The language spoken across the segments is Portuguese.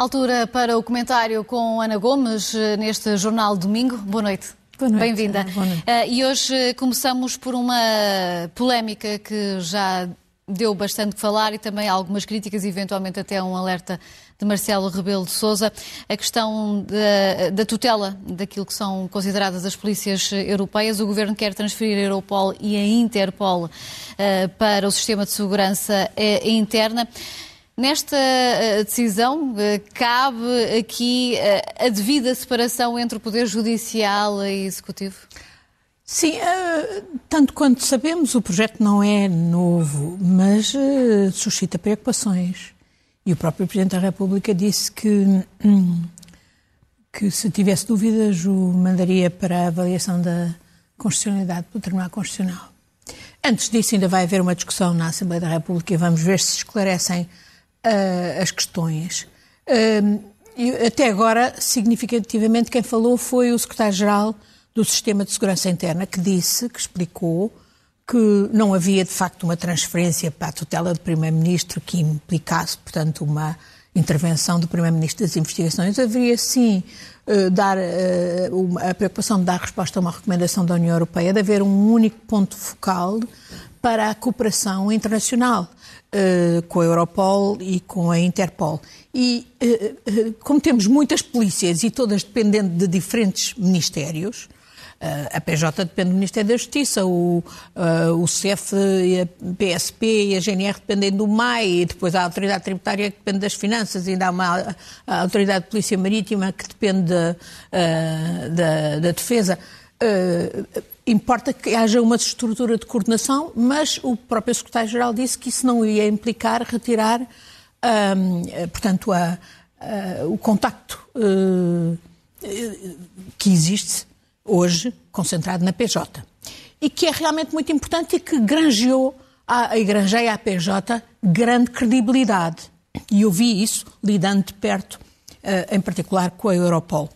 Altura para o comentário com Ana Gomes neste Jornal Domingo. Boa noite. Bem-vinda. Uh, e hoje começamos por uma polémica que já deu bastante que falar e também algumas críticas, eventualmente até um alerta de Marcelo Rebelo de Sousa, a questão da, da, tutela daquilo que são consideradas as polícias europeias. O Governo quer transferir a Europol e a Interpol uh, para o sistema de segurança uh, interna. Nesta decisão, cabe aqui a devida separação entre o Poder Judicial e Executivo? Sim, tanto quanto sabemos, o projeto não é novo, mas suscita preocupações. E o próprio Presidente da República disse que, que se tivesse dúvidas, o mandaria para a avaliação da constitucionalidade do Tribunal Constitucional. Antes disso, ainda vai haver uma discussão na Assembleia da República e vamos ver se esclarecem uh, as questões. Uh, até agora, significativamente, quem falou foi o Secretário-Geral do Sistema de Segurança Interna, que disse, que explicou que não havia de facto uma transferência para a tutela do Primeiro-Ministro que implicasse, portanto, uma intervenção do Primeiro-Ministro das investigações. Haveria sim uh, dar, a preocupação de dar resposta a uma recomendação da União Europeia de haver um único ponto focal para a cooperação internacional uh, com a Europol e com a Interpol. E como temos muitas polícias e todas dependendo de diferentes ministérios, a PJ depende do Ministério da Justiça, o, o CEF, a PSP e a GNR dependem do MAI, e depois a Autoridade Tributária que depende das Finanças, e ainda há uma a Autoridade de Polícia Marítima que depende uh, da, da, Defesa. Uh, importa que haja uma estrutura de coordenação, mas o próprio Secretário-Geral disse que isso não ia implicar retirar, um, portanto, a, a, o contacto uh, que existe hoje concentrado na PJ. E que é realmente muito importante e que granjeou a, granjeia à PJ grande credibilidade. E eu vi isso lidando de perto, uh, em particular com a Europol.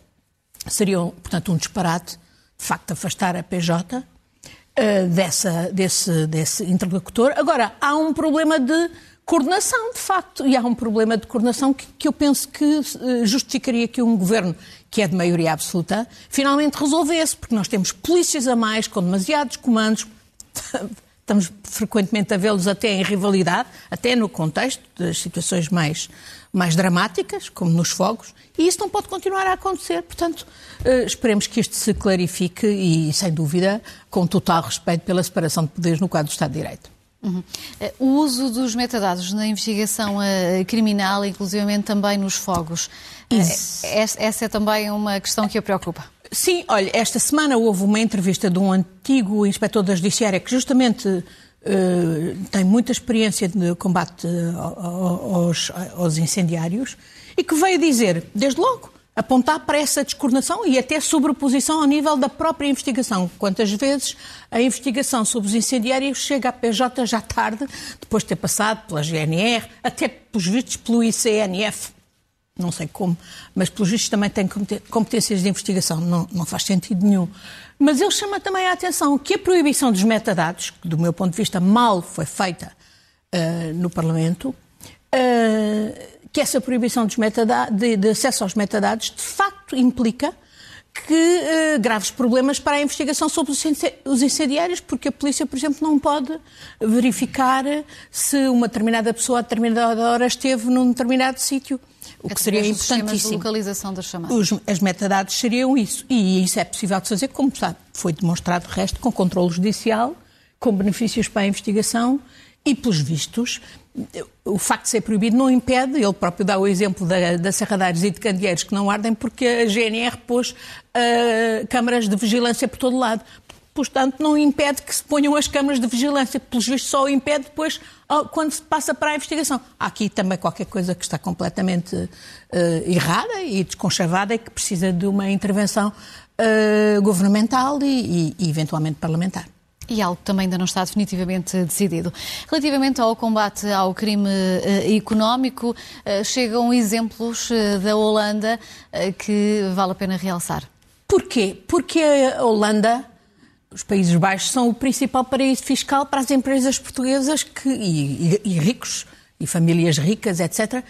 Seria, portanto, um disparate, de facto, afastar a PJ uh, dessa, desse, desse interlocutor. Agora, há um problema de coordenação, de facto, e há um problema de coordenação que, que eu penso que uh, justificaria que um governo que é de maioria absoluta, finalmente resolvesse, porque nós temos polícias a mais com demasiados comandos, estamos frequentemente a vê-los até em rivalidade, até no contexto das situações mais, mais dramáticas, como nos fogos, e isso não pode continuar a acontecer. Portanto, uh, esperemos que isto se clarifique e, sem dúvida, com total respeito pela separação de poderes no quadro do Estado de Direito. Uhum. O uso dos metadados na investigação uh, criminal, inclusivamente também nos fogos, uh, essa é também uma questão que a preocupa? Sim, olha, esta semana houve uma entrevista de um antigo inspetor da Judiciária que justamente uh, tem muita experiência de combate aos, aos incendiários e que veio dizer, desde logo, apontar para essa descoordenação e até sobreposição ao nível da própria investigação. Quantas vezes a investigação sobre os incendiários chega à PJ já tarde, depois de ter passado pela GNR, até pelos vistos pelo ICNF, não sei como, mas pelos vistos também tem competências de investigação, não, não faz sentido nenhum. Mas ele chama também a atenção que a proibição dos metadados, que do meu ponto de vista mal foi feita uh, no Parlamento, uh, que essa proibição de, de, acesso aos metadados de facto implica que uh, graves problemas para a investigação sobre os incendiários, porque a polícia, por exemplo, não pode verificar se uma determinada pessoa a determinada hora esteve num determinado sítio. O que seria importantíssimo. De localização das chamadas. Os, as metadados seriam isso. E isso é possível de fazer, como sabe, foi demonstrado, de resto, com controle judicial, com benefícios para a investigação e, pelos vistos, o facto de ser proibido não impede, ele próprio dá o exemplo da, da Serradeiros e de Candeeiros que não ardem, porque a GNR pôs uh, câmaras de vigilância por todo lado. Portanto, não impede que se ponham as câmaras de vigilância, pelos vistos só impede depois quando se passa para a investigação. Há aqui também qualquer coisa que está completamente uh, errada e desconchavada e que precisa de uma intervenção uh, governamental e, e, e eventualmente parlamentar. E algo que também ainda não está definitivamente decidido. Relativamente ao combate ao crime uh, económico, uh, chegam exemplos uh, da Holanda que vale a pena realçar. Porquê? Porque a Holanda, os Países Baixos, são o principal paraíso fiscal para as empresas portuguesas que, e, e, e ricos, e famílias ricas, etc.,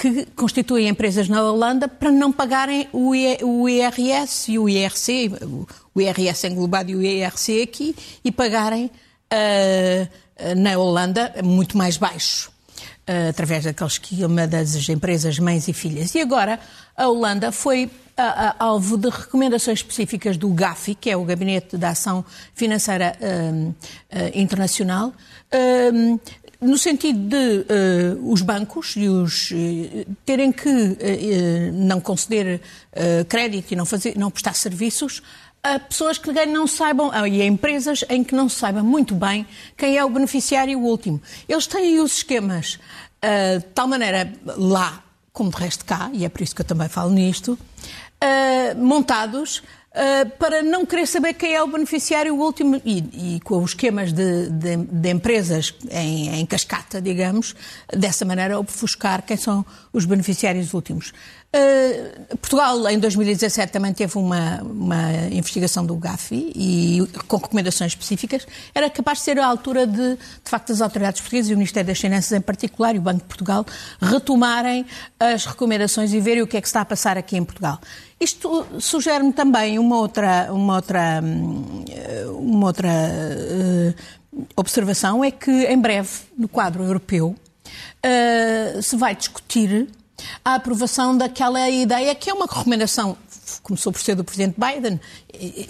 que constituem empresas na Holanda para não pagarem o IRS e o IRC, o IRS englobado e o IRC aqui, e pagarem uh, na Holanda muito mais baixo, uh, através daquele esquema das empresas mães e filhas. E agora a Holanda foi alvo de recomendações específicas do GAFI, que é o Gabinete de Ação Financeira uh, Internacional, no sentido de uh, os bancos e os, uh, terem que uh, não conceder crédito e não, fazer, não prestar serviços a pessoas que não saibam, e a empresas em que não se saiba muito bem quem é o beneficiário último. Eles têm os esquemas de tal maneira lá, como de resto cá, e é por isso que eu também falo nisto, montados Uh, para não querer saber quem é o beneficiário último e, e com os esquemas de, de, de empresas em, em, cascata, digamos, dessa maneira ofuscar quem são os beneficiários últimos. Uh, Portugal, em 2017, também teve uma, uma investigação do GAFI e com recomendações específicas. Era capaz de ser a altura de, de facto, as autoridades portuguesas e o Ministério das Finanças em particular e o Banco de Portugal retomarem as recomendações e verem o que é que está a passar aqui em Portugal. Isto sugere-me também uma outra, uma outra, hum, uma outra uh, observação, é que em breve, no quadro europeu, uh, se vai discutir a aprovação daquela ideia que é uma recomendação começou por ser do Presidente Biden,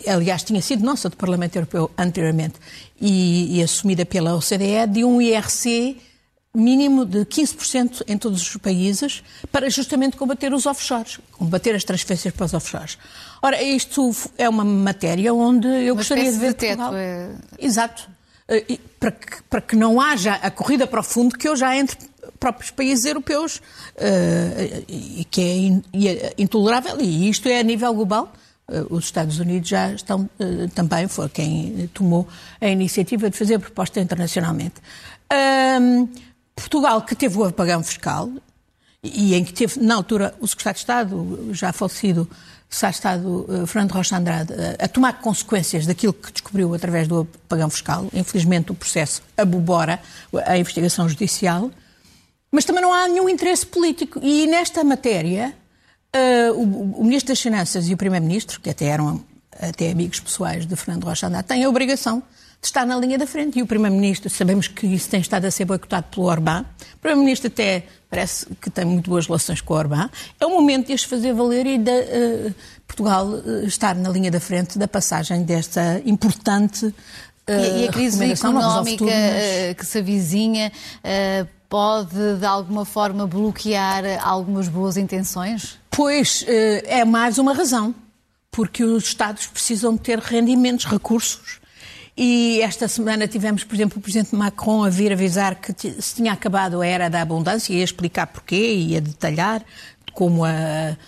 aliás, tinha sido nossa do Parlamento Europeu anteriormente, e, e assumida pela OCDE, de um IRC mínimo de 15% em todos os países para justamente combater os offshores, combater as transferências para os offshores. Ora, isto é uma matéria onde eu uma gostaria de ver de teto, Portugal... É... Exato. Eh, para que, para que não haja a corrida para o fundo que hoje há entre próprios países europeus, uh, e que é, in, é intolerável, e isto é a nível global. Uh, os Estados Unidos já estão também, foi quem tomou a iniciativa de fazer a proposta internacionalmente. Portugal, que teve o apagão fiscal, e em que teve, na altura, o secretário de Estado, já falecido, Secretário de Estado Fernando Rocha Andrade, a tomar consequências daquilo que descobriu através do apagão fiscal. Infelizmente, o processo abobora a investigação judicial. Mas também não há nenhum interesse político. E nesta matéria, uh, o, o, Ministro das Finanças e o Primeiro-Ministro, que até eram até amigos pessoais de Fernando Rocha Andar, têm a obrigação de estar na linha da frente. E o Primeiro-Ministro, sabemos que isso tem estado a ser boicotado pelo Orbán. O Primeiro-Ministro até parece que tem muito boas relações com o Orbán. É o momento de as fazer valer e de uh, Portugal uh, estar na linha da frente da passagem desta importante uh, e, e a crise económica mas... que se avizinha pode, de alguma forma, bloquear algumas boas intenções? Pois, eh, é mais uma razão. Porque os Estados precisam ter rendimentos, recursos. E esta semana tivemos, por exemplo, o Presidente Macron a vir avisar que se tinha acabado a era da abundância e a explicar porquê e a detalhar como a,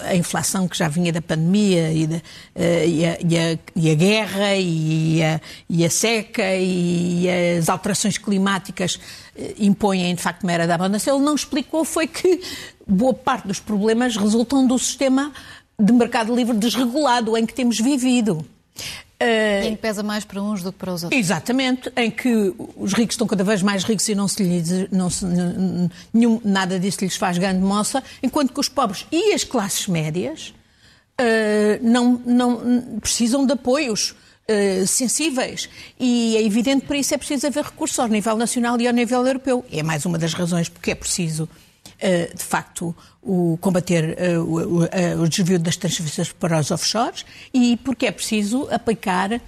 a inflação que já vinha da pandemia e, de, eh, e, a, e, a, e a, guerra e a, e a, seca e as alterações climáticas eh, impõem de facto uma era da abundância. Ele não explicou foi que boa parte dos problemas resultam do sistema de mercado livre desregulado em que temos vivido. Uh, em que pesa mais para uns do que para os outros. Exatamente, em que os ricos estão cada vez mais ricos e não se lhes, não se, nenhum, nada disso lhes faz grande moça, enquanto que os pobres e as classes médias uh, não, não precisam de apoios. Uh, sensíveis e é evidente para isso é preciso haver recursos ao nível nacional e ao nível europeu. É mais uma das razões porque é preciso de facto, o, combater eh, o, eh, o, desvio das transferências para os offshores e porque é preciso aplicar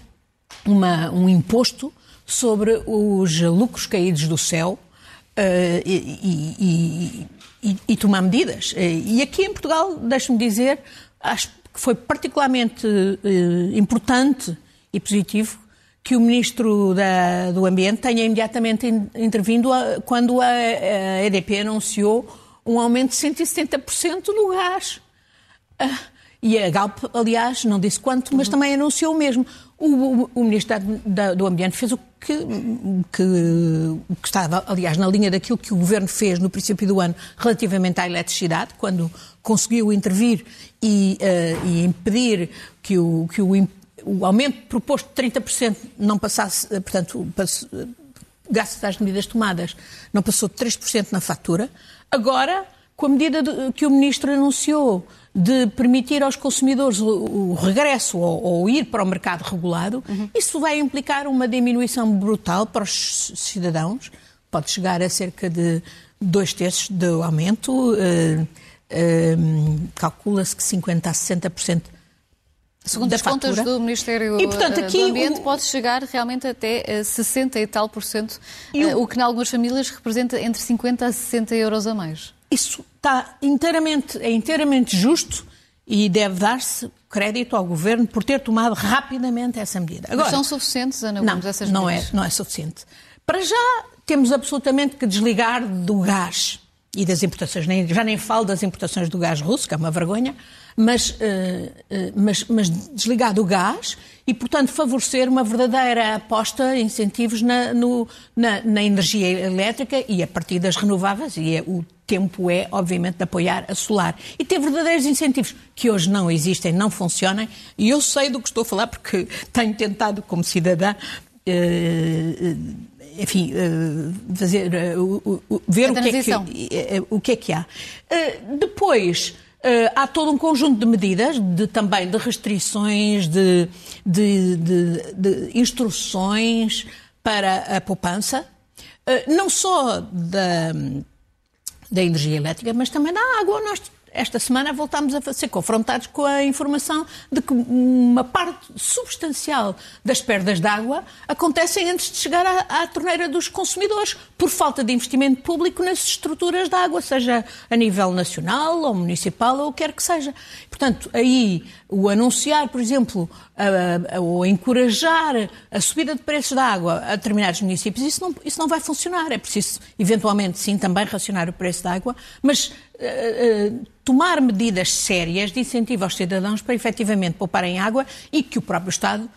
uma, um imposto sobre os lucros caídos do céu e, e, e, e, tomar medidas. E aqui em Portugal, deixe-me dizer, acho que foi particularmente importante e positivo que o Ministro da, do Ambiente tenha imediatamente intervindo a, quando a, a EDP anunciou um aumento de 170% no gás. Ah, e a Galp, aliás, não disse quanto, mas também anunciou o mesmo. O, o, o Ministro da, do Ambiente fez o que, que, que, estava, aliás, na linha daquilo que o Governo fez no princípio do ano relativamente à eletricidade, quando conseguiu intervir e, uh, e impedir que o, que o, o aumento proposto de 30% não passasse, portanto, graças às medidas tomadas, não passou de 3% na fatura. Agora com a medida de, que o Ministro anunciou de permitir aos consumidores o, o regresso ou, ou, ir para o mercado regulado, uhum. isso vai implicar uma diminuição brutal para os cidadãos, pode chegar a cerca de dois terços do aumento, uh, uh, calcula-se que 50% a 60% Segundo as fatura. contas do Ministério e, portanto, aqui, do Ambiente, o... pode chegar realmente até 60 e tal por cento, o... o que em algumas famílias representa entre 50 a 60 euros a mais. Isso está inteiramente, é inteiramente justo e deve dar-se crédito ao Governo por ter tomado rapidamente essa medida. Agora, Mas são suficientes, Ana Gomes, não, essas não medidas? É, não é suficiente. Para já temos absolutamente que desligar do gás e das importações. Já nem falo das importações do gás russo, que é uma vergonha, mas, uh, uh, mas, mas desligar do gás e, portanto, favorecer uma verdadeira aposta, incentivos na, no, na, na, energia elétrica e a partir das renováveis. E é, o tempo é, obviamente, de apoiar a solar. E ter verdadeiros incentivos que hoje não existem, não funcionam. E eu sei do que estou a falar porque tenho tentado, como cidadã, uh, enfim, uh, fazer, uh, uh, ver o que, é que, o que, é que, há. depois, há todo um conjunto de medidas, de, também de restrições, de, de, de instruções para a poupança, não só da, da energia elétrica, mas também da água. Nós esta semana voltámos a ser confrontados com a informação de que uma parte substancial das perdas de água acontecem antes de chegar à, à torneira dos consumidores, por falta de investimento público nas estruturas de água, seja a nível nacional ou municipal ou o que quer que seja. Portanto, aí o anunciar, por exemplo, ou encorajar a subida de preços da água a determinados municípios, isso não, isso não vai funcionar. É preciso, eventualmente, sim, também racionar o preço da água, mas tomar medidas sérias de incentivo aos cidadãos para efetivamente pouparem água e que o próprio Estado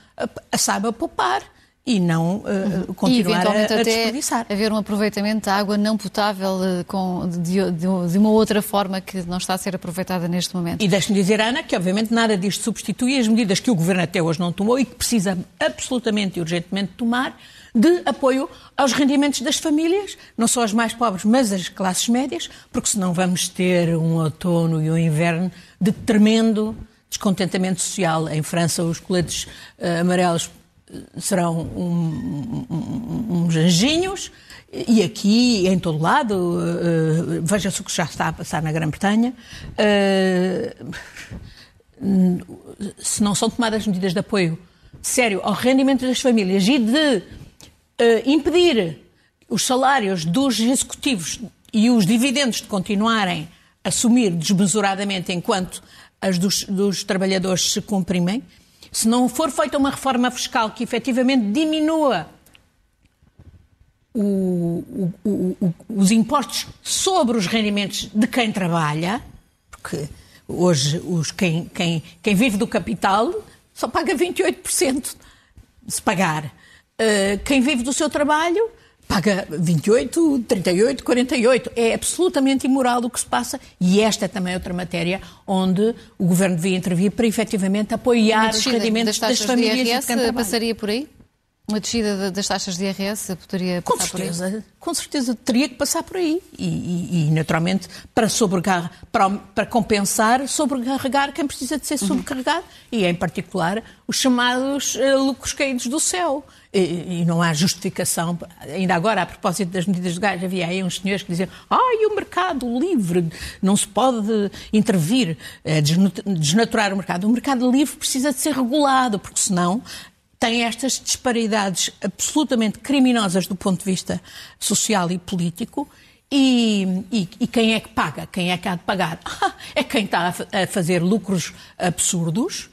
saiba poupar e não uh, continuar e, a, a desperdiçar. haver um aproveitamento da água não potável uh, com, de, de, de, uma outra forma que não está a ser aproveitada neste momento. E deixe-me dizer, Ana, que obviamente nada disto substitui as medidas que o Governo até hoje não tomou e que precisa absolutamente e urgentemente tomar de apoio aos rendimentos das famílias, não só as mais pobres, mas as classes médias, porque senão vamos ter um outono e um inverno de tremendo descontentamento social. Em França, os coletes uh, amarelos serão um, um, uns anjinhos, e aqui, em todo lado, uh, veja-se o que já está a passar na Grã-Bretanha. Uh, se não são tomadas medidas de apoio sério ao rendimento das famílias e de impedir os salários dos executivos e os dividendos de continuarem a sumir desmesuradamente enquanto as dos, dos trabalhadores se comprimem, se não for feita uma reforma fiscal que efetivamente diminua o, o, o, os impostos sobre os rendimentos de quem trabalha, porque hoje os, quem, quem, quem vive do capital só paga 28% se pagar. Uh, quem vive do seu trabalho paga 28, 38, 48. É absolutamente imoral o que se passa e esta é também outra matéria onde o Governo devia intervir para efetivamente apoiar os rendimentos das, das famílias de IRS de passaria por aí? Uma descida das taxas de IRS poderia passar com certeza, por aí? Com certeza, teria que passar por aí. E, e, e naturalmente, para, sobrecarregar, para, para, compensar, sobrecarregar quem precisa de ser uhum. sobrecarregado. Uhum. E, em particular, os chamados uh, lucros caídos do céu. E, e, não há justificação. Ainda agora, a propósito das medidas de gás, havia aí uns senhores que diziam ai, o mercado livre, não se pode intervir, é, desnaturar o mercado. O mercado livre precisa de ser regulado, porque senão tem estas disparidades absolutamente criminosas do ponto de vista social e político. E, e, e, quem é que paga? Quem é que há de pagar? é quem está a, fazer lucros absurdos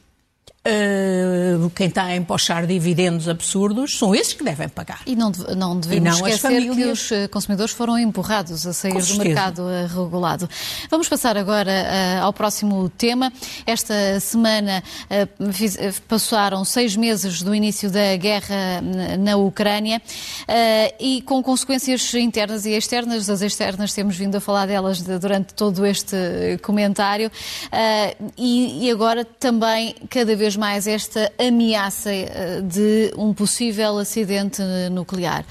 Uh, quem está a empochar dividendos absurdos são esses que devem pagar. E não, não devemos e não esquecer que os eh, consumidores foram empurrados a sair do mercado uh, regulado. Vamos passar agora uh, ao próximo tema. Esta semana fiz, passaram seis meses do início da guerra na Ucrânia e com consequências internas e externas. As externas temos vindo a falar delas durante todo este comentário e, e agora também cada vez mais esta ameaça eh, de um possível acidente nuclear.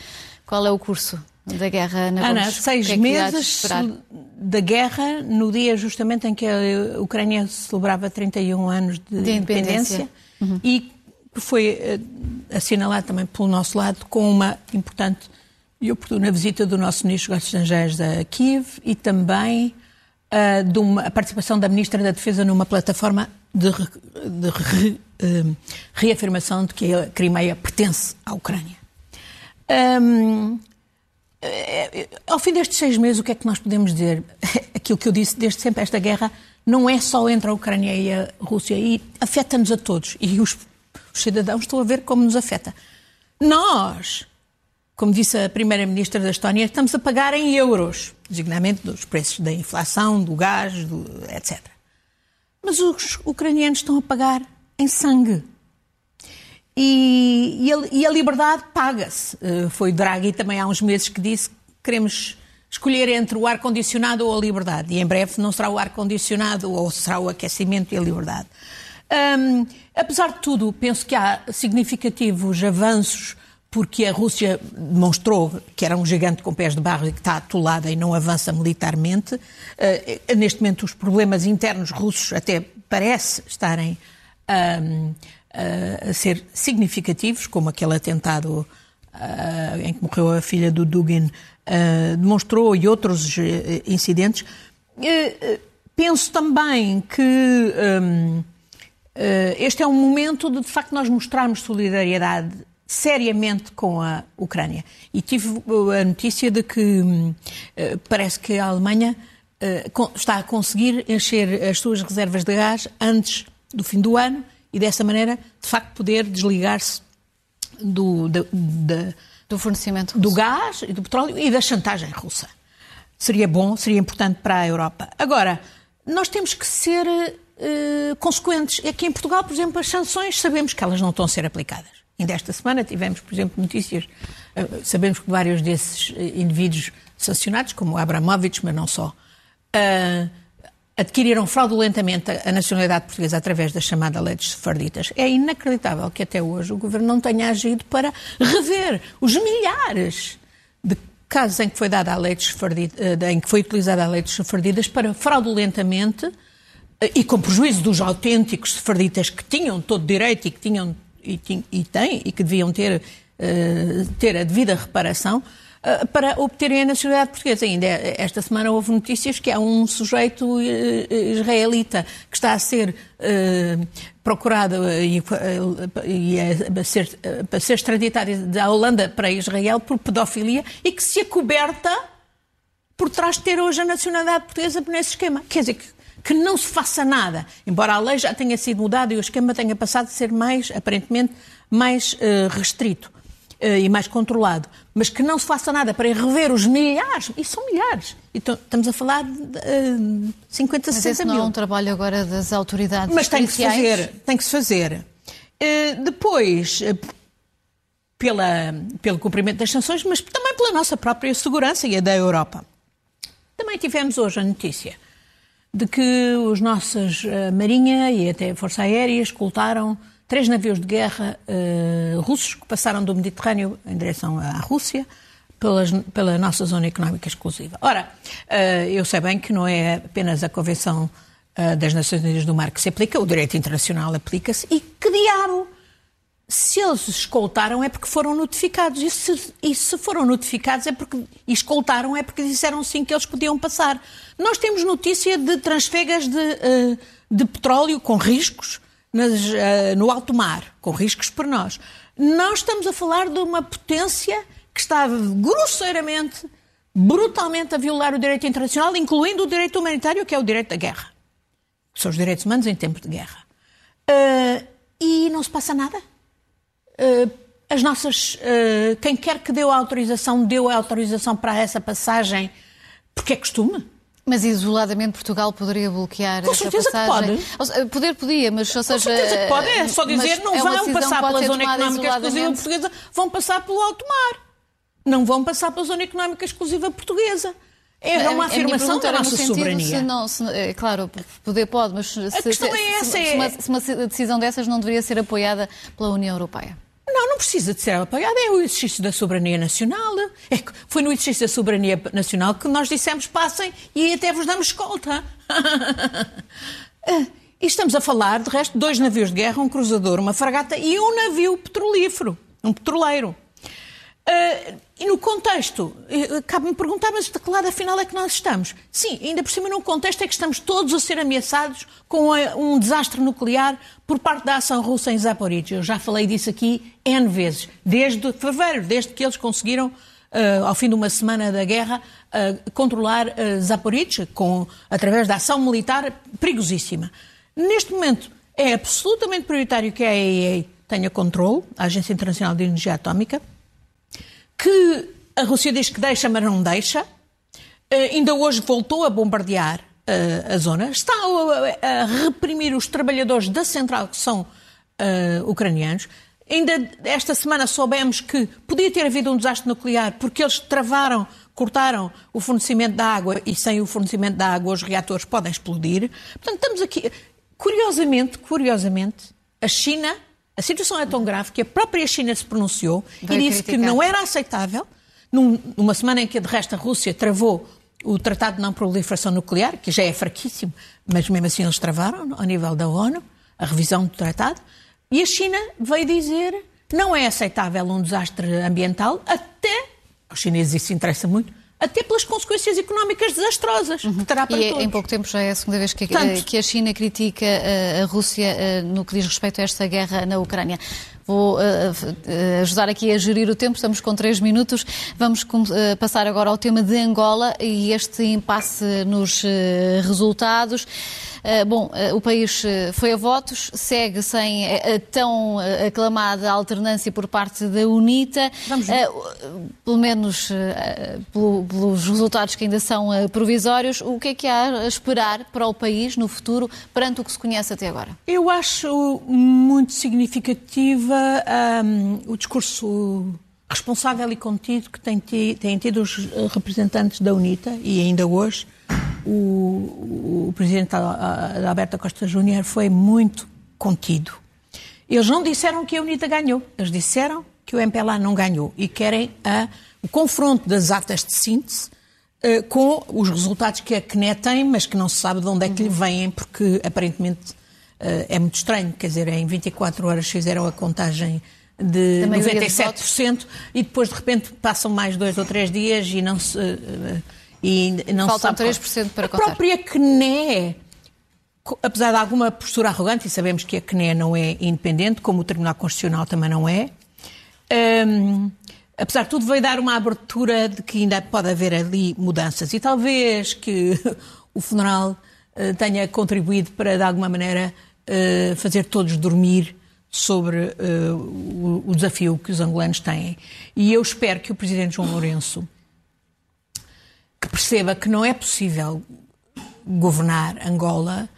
Qual é o curso da guerra na Ana, seis é meses da guerra, no dia justamente em que a Ucrânia celebrava 31 anos de, de independência, independência uhum. e foi eh, assinalado também pelo nosso lado com uma importante e oportuna visita do nosso ministro dos Estrangeiros a Kiev e também uh, uma, a participação da Ministra da Defesa numa plataforma de, de re, uh, reafirmação de que a Crimeia pertence à Ucrânia. Um, ao fim destes seis meses, o que é que nós podemos dizer? Aquilo que eu disse desde sempre, esta guerra não é só entre a Ucrânia e a Rússia, e afeta-nos a todos. E os, os cidadãos estão a ver como nos afeta. Nós, como disse a Primeira-Ministra da Estónia, estamos a pagar em euros, designadamente dos preços da inflação, do gás, do, etc. Mas os ucranianos estão a pagar em sangue. E, e, a, e a, liberdade paga-se. Uh, foi Draghi também há uns meses que disse que queremos escolher entre o ar-condicionado ou a liberdade. E em breve não será o ar-condicionado ou será o aquecimento e a liberdade. Um, apesar de tudo, penso que há significativos avanços porque a Rússia demonstrou que era um gigante com pés de barro e que está atolada e não avança militarmente. Uh, neste momento, os problemas internos russos até parece estarem um, uh, a ser significativos, como aquele atentado em que morreu a filha do Dugin demonstrou e outros incidentes. penso também que este é um momento de, de facto, nós mostrarmos solidariedade seriamente com a Ucrânia. E tive uh, a notícia de que uh, parece que a Alemanha uh, está a conseguir encher as suas reservas de gás antes do fim do ano e dessa maneira, de facto, poder desligar-se do, do, do fornecimento do gás e do petróleo e da chantagem russa. Seria bom, seria importante para a Europa. Agora, nós temos que ser uh, consequentes. Aqui em Portugal, por exemplo, as sanções sabemos que elas não estão a ser aplicadas. Ainda esta semana tivemos, por exemplo, notícias, eh, sabemos que vários desses eh, indivíduos sancionados, como Abramovich, mas não só, uh, adquiriram fraudulentamente a nacionalidade portuguesa através da chamada lei dos sefarditas. É inacreditável que até hoje o governo não tenha agido para rever os milhares de casos em que foi dada a lei dos em que foi utilizada a lei dos sefarditas para fraudulentamente e com prejuízo dos autênticos sefarditas que tinham todo direito e que tinham e, e têm e que deviam ter, uh, ter a devida reparação uh, para obterem a nacionalidade portuguesa. Ainda esta semana houve notícias que há um sujeito uh, israelita que está a ser procurado e, e a, ser, a ser extraditado da Holanda para Israel por pedofilia e que se acoberta por trás de ter hoje a nacionalidade portuguesa nesse esquema. Quer dizer, que que não se faça nada, embora a lei já tenha sido mudada e o esquema tenha passado a ser mais, aparentemente, mais uh, restrito uh, e mais controlado, mas que não se faça nada para rever os milhares, e são milhares, então, estamos a falar de uh, 50, mas 60 mil. não é um trabalho agora das autoridades Mas tem que se fazer, tem que se fazer. Uh, depois, pela, pelo cumprimento das sanções, mas também pela nossa própria segurança e a da Europa. Também tivemos hoje a notícia de que os nossos uh, Marinha e até a Força Aérea escoltaram três navios de guerra uh, russos que passaram do Mediterrâneo em direção à Rússia pelas, pela nossa zona económica exclusiva. Ora, uh, eu sei bem que não é apenas a Convenção das Nações Unidas do Mar que se aplica, o direito internacional aplica-se e que diabo se eles escoltaram é porque foram notificados. E se, e se, foram notificados é porque, e escoltaram é porque disseram sim que eles podiam passar. Nós temos notícia de transfegas de, uh, de petróleo com riscos nas, uh, no alto mar, com riscos para nós. Nós estamos a falar de uma potência que está grosseiramente, brutalmente a violar o direito internacional, incluindo o direito humanitário, que é o direito da guerra. São os direitos humanos em tempo de guerra. Uh, e não se passa nada. Uh, as nossas. Uh, quem quer que deu a autorização, deu a autorização para essa passagem porque é costume. Mas isoladamente Portugal poderia bloquear Com essa passagem? Que pode. Poder podia, mas ou seja. Com certeza que pode, é só dizer não é vão passar pela zona económica exclusiva portuguesa, vão passar pelo alto mar. Não vão passar pela zona económica exclusiva portuguesa. É uma afirmação da nossa soberania. Se não, se, é, claro, poder pode, mas se, é se, é... uma, se uma decisão dessas não deveria ser apoiada pela União Europeia. Não, não precisa de ser apoiada, é o exercício da soberania nacional. É, foi no exercício da soberania nacional que nós dissemos passem e até vos damos escolta. e estamos a falar, de resto, dois navios de guerra, um cruzador, uma fragata e um navio petrolífero, um petroleiro. Uh, e no contexto, uh, cabe-me perguntar, mas de que lado afinal é que nós estamos? Sim, ainda por cima num contexto é que estamos todos a ser ameaçados com uh, um desastre nuclear por parte da ação russa em Zaporizhia. Eu já falei disso aqui N vezes, desde fevereiro, desde que eles conseguiram, uh, ao fim de uma semana da guerra, controlar uh, Zaporizhia com, através da ação militar perigosíssima. Neste momento é absolutamente prioritário que a AEA tenha controle, a Agência Internacional de Energia Atómica, que a Rússia diz que deixa, mas não deixa. Uh, ainda hoje voltou a bombardear uh, a zona. Está a, a, reprimir os trabalhadores da central, que são uh, ucranianos. Ainda esta semana soubemos que podia ter havido um desastre nuclear porque eles travaram, cortaram o fornecimento da água e sem o fornecimento da água os reatores podem explodir. Portanto, estamos aqui. Curiosamente, curiosamente, a China a situação é tão grave que a própria China se pronunciou Vai e disse criticar. que não era aceitável, num, numa semana em que, de resto, a Rússia travou o Tratado de Não Proliferação Nuclear, que já é fraquíssimo, mas mesmo assim eles travaram, ao nível da ONU, a revisão do tratado, e a China veio dizer não é aceitável um desastre ambiental, até, aos chineses isso interessa muito, até pelas consequências económicas desastrosas uhum. que terá para e todos. em pouco tempo já é a segunda vez que, Tanto, que a China critica a, a Rússia uh, no que diz respeito a esta guerra na Ucrânia. Vou uh, uh, ajudar aqui a gerir o tempo, estamos com três minutos. Vamos uh, passar agora ao tema de Angola e este impasse nos resultados. Eh, bom, eh, o país eh, foi a votos, segue sem a tão aclamada alternância por parte da UNITA. Vamos ver. Pelo menos pelos resultados que ainda são provisórios, o que é que há a esperar para o país no futuro perante o que se conhece até agora? Eu acho muito significativa um, o discurso responsável e contido que têm tido os representantes da UNITA e ainda hoje o, o presidente Alberto Costa Júnior foi muito contido. Eles não disseram que a UNITA ganhou, eles disseram que o MPLA não ganhou e querem a, o confronto das atas de síntese uh, com os resultados que a CNE tem, mas que não se sabe de onde é que lhe uhum. vêm, porque aparentemente uh, é muito estranho. Quer dizer, em 24 horas fizeram a contagem de 97% de e depois de repente passam mais dois ou três dias e não se. Uh, e não Faltam 3% para contar. A própria CNE, apesar de alguma postura arrogante, e sabemos que a CNE não é independente, como o Tribunal Constitucional também não é, um, apesar de tudo, veio dar uma abertura de que ainda pode haver ali mudanças. E talvez que o funeral uh, tenha contribuído para, de alguma maneira, uh, fazer todos dormir sobre uh, o, o, desafio que os angolanos têm. E eu espero que o Presidente João Lourenço que perceba que não é possível governar Angola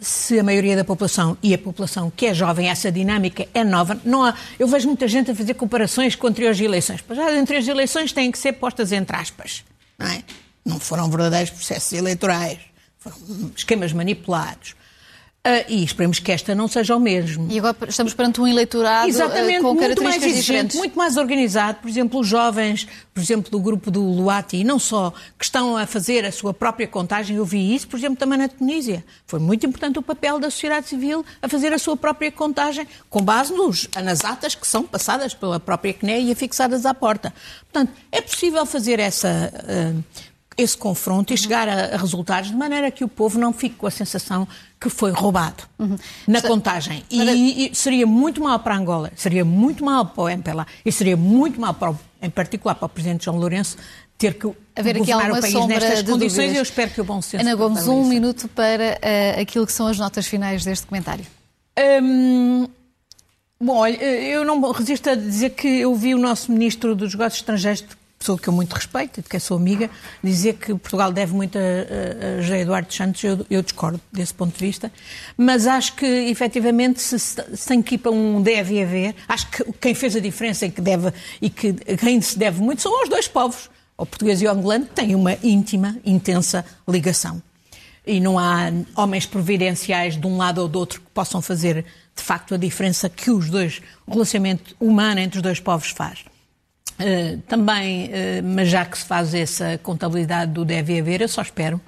se a maioria da população e a população que é jovem, essa dinâmica é nova. Não há, eu vejo muita gente a fazer comparações com anteriores eleições. Mas as anteriores eleições têm que ser postas entre aspas. Não, é? não foram verdadeiros processos eleitorais, foram esquemas manipulados. Uh, e esperemos que esta não seja o mesmo. E agora estamos perante um eleitorado Exatamente, uh, com muito mais exigente, diferentes. muito mais organizado. Por exemplo, os jovens, por exemplo, do grupo do Luati, e não só, que estão a fazer a sua própria contagem. Eu vi isso, por exemplo, também na Tunísia. Foi muito importante o papel da sociedade civil a fazer a sua própria contagem, com base nos, nas atas que são passadas pela própria CNE e afixadas à porta. Portanto, é possível fazer essa... Uh, esse confronto e chegar a, a, resultados de maneira que o povo não fique com a sensação que foi roubado uhum. na contagem. E, e, seria muito mal para Angola, seria muito mal para o MPLA e seria muito mal, para, em particular, para o Presidente João Lourenço ter que Haver aqui governar o país nestas condições dúvidas. e eu espero que o bom senso... Ana Gomes, um isso. minuto para uh, aquilo que são as notas finais deste comentário. Hum, bom, olha, eu não resisto a dizer que eu vi o nosso Ministro dos Negócios Estrangeiros pessoa que eu muito respeito de que sou amiga, dizer que Portugal deve muito a, a, José Eduardo Santos, eu, eu, discordo desse ponto de vista, mas acho que efetivamente se, se tem que ir para um deve haver, acho que quem fez a diferença e que deve e que quem se deve muito são os dois povos, o português e o angolano, que têm uma íntima, intensa ligação. E não há homens providenciais de um lado ou do outro que possam fazer de facto, a diferença que os dois, o relacionamento humano entre os dois povos faz. Uh, também, uh, mas já que se faz essa contabilidade do deve haver, eu só espero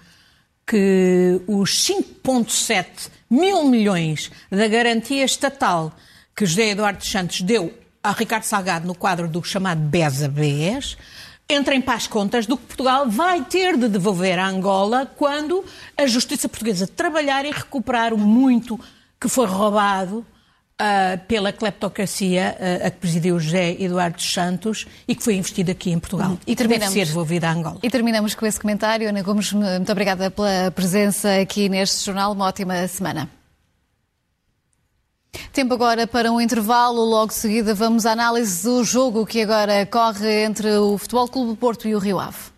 que os 5,7 mil milhões da garantia estatal que José Eduardo Santos deu a Ricardo Salgado no quadro do chamado BES-ABES entrem para as contas do que Portugal vai ter de devolver à Angola quando a justiça portuguesa trabalhar e recuperar o muito que foi roubado uh, pela cleptocracia uh, a que presidiu José Eduardo Santos e que foi investido aqui em Portugal. E, terminamos, deve ser devolvido à Angola. E terminamos com esse comentário. Ana Gomes, muito obrigada pela presença aqui neste jornal. Uma ótima semana. Tempo agora para um intervalo. Logo seguida vamos à análise do jogo que agora corre entre o Futebol Clube do Porto e o Rio Ave.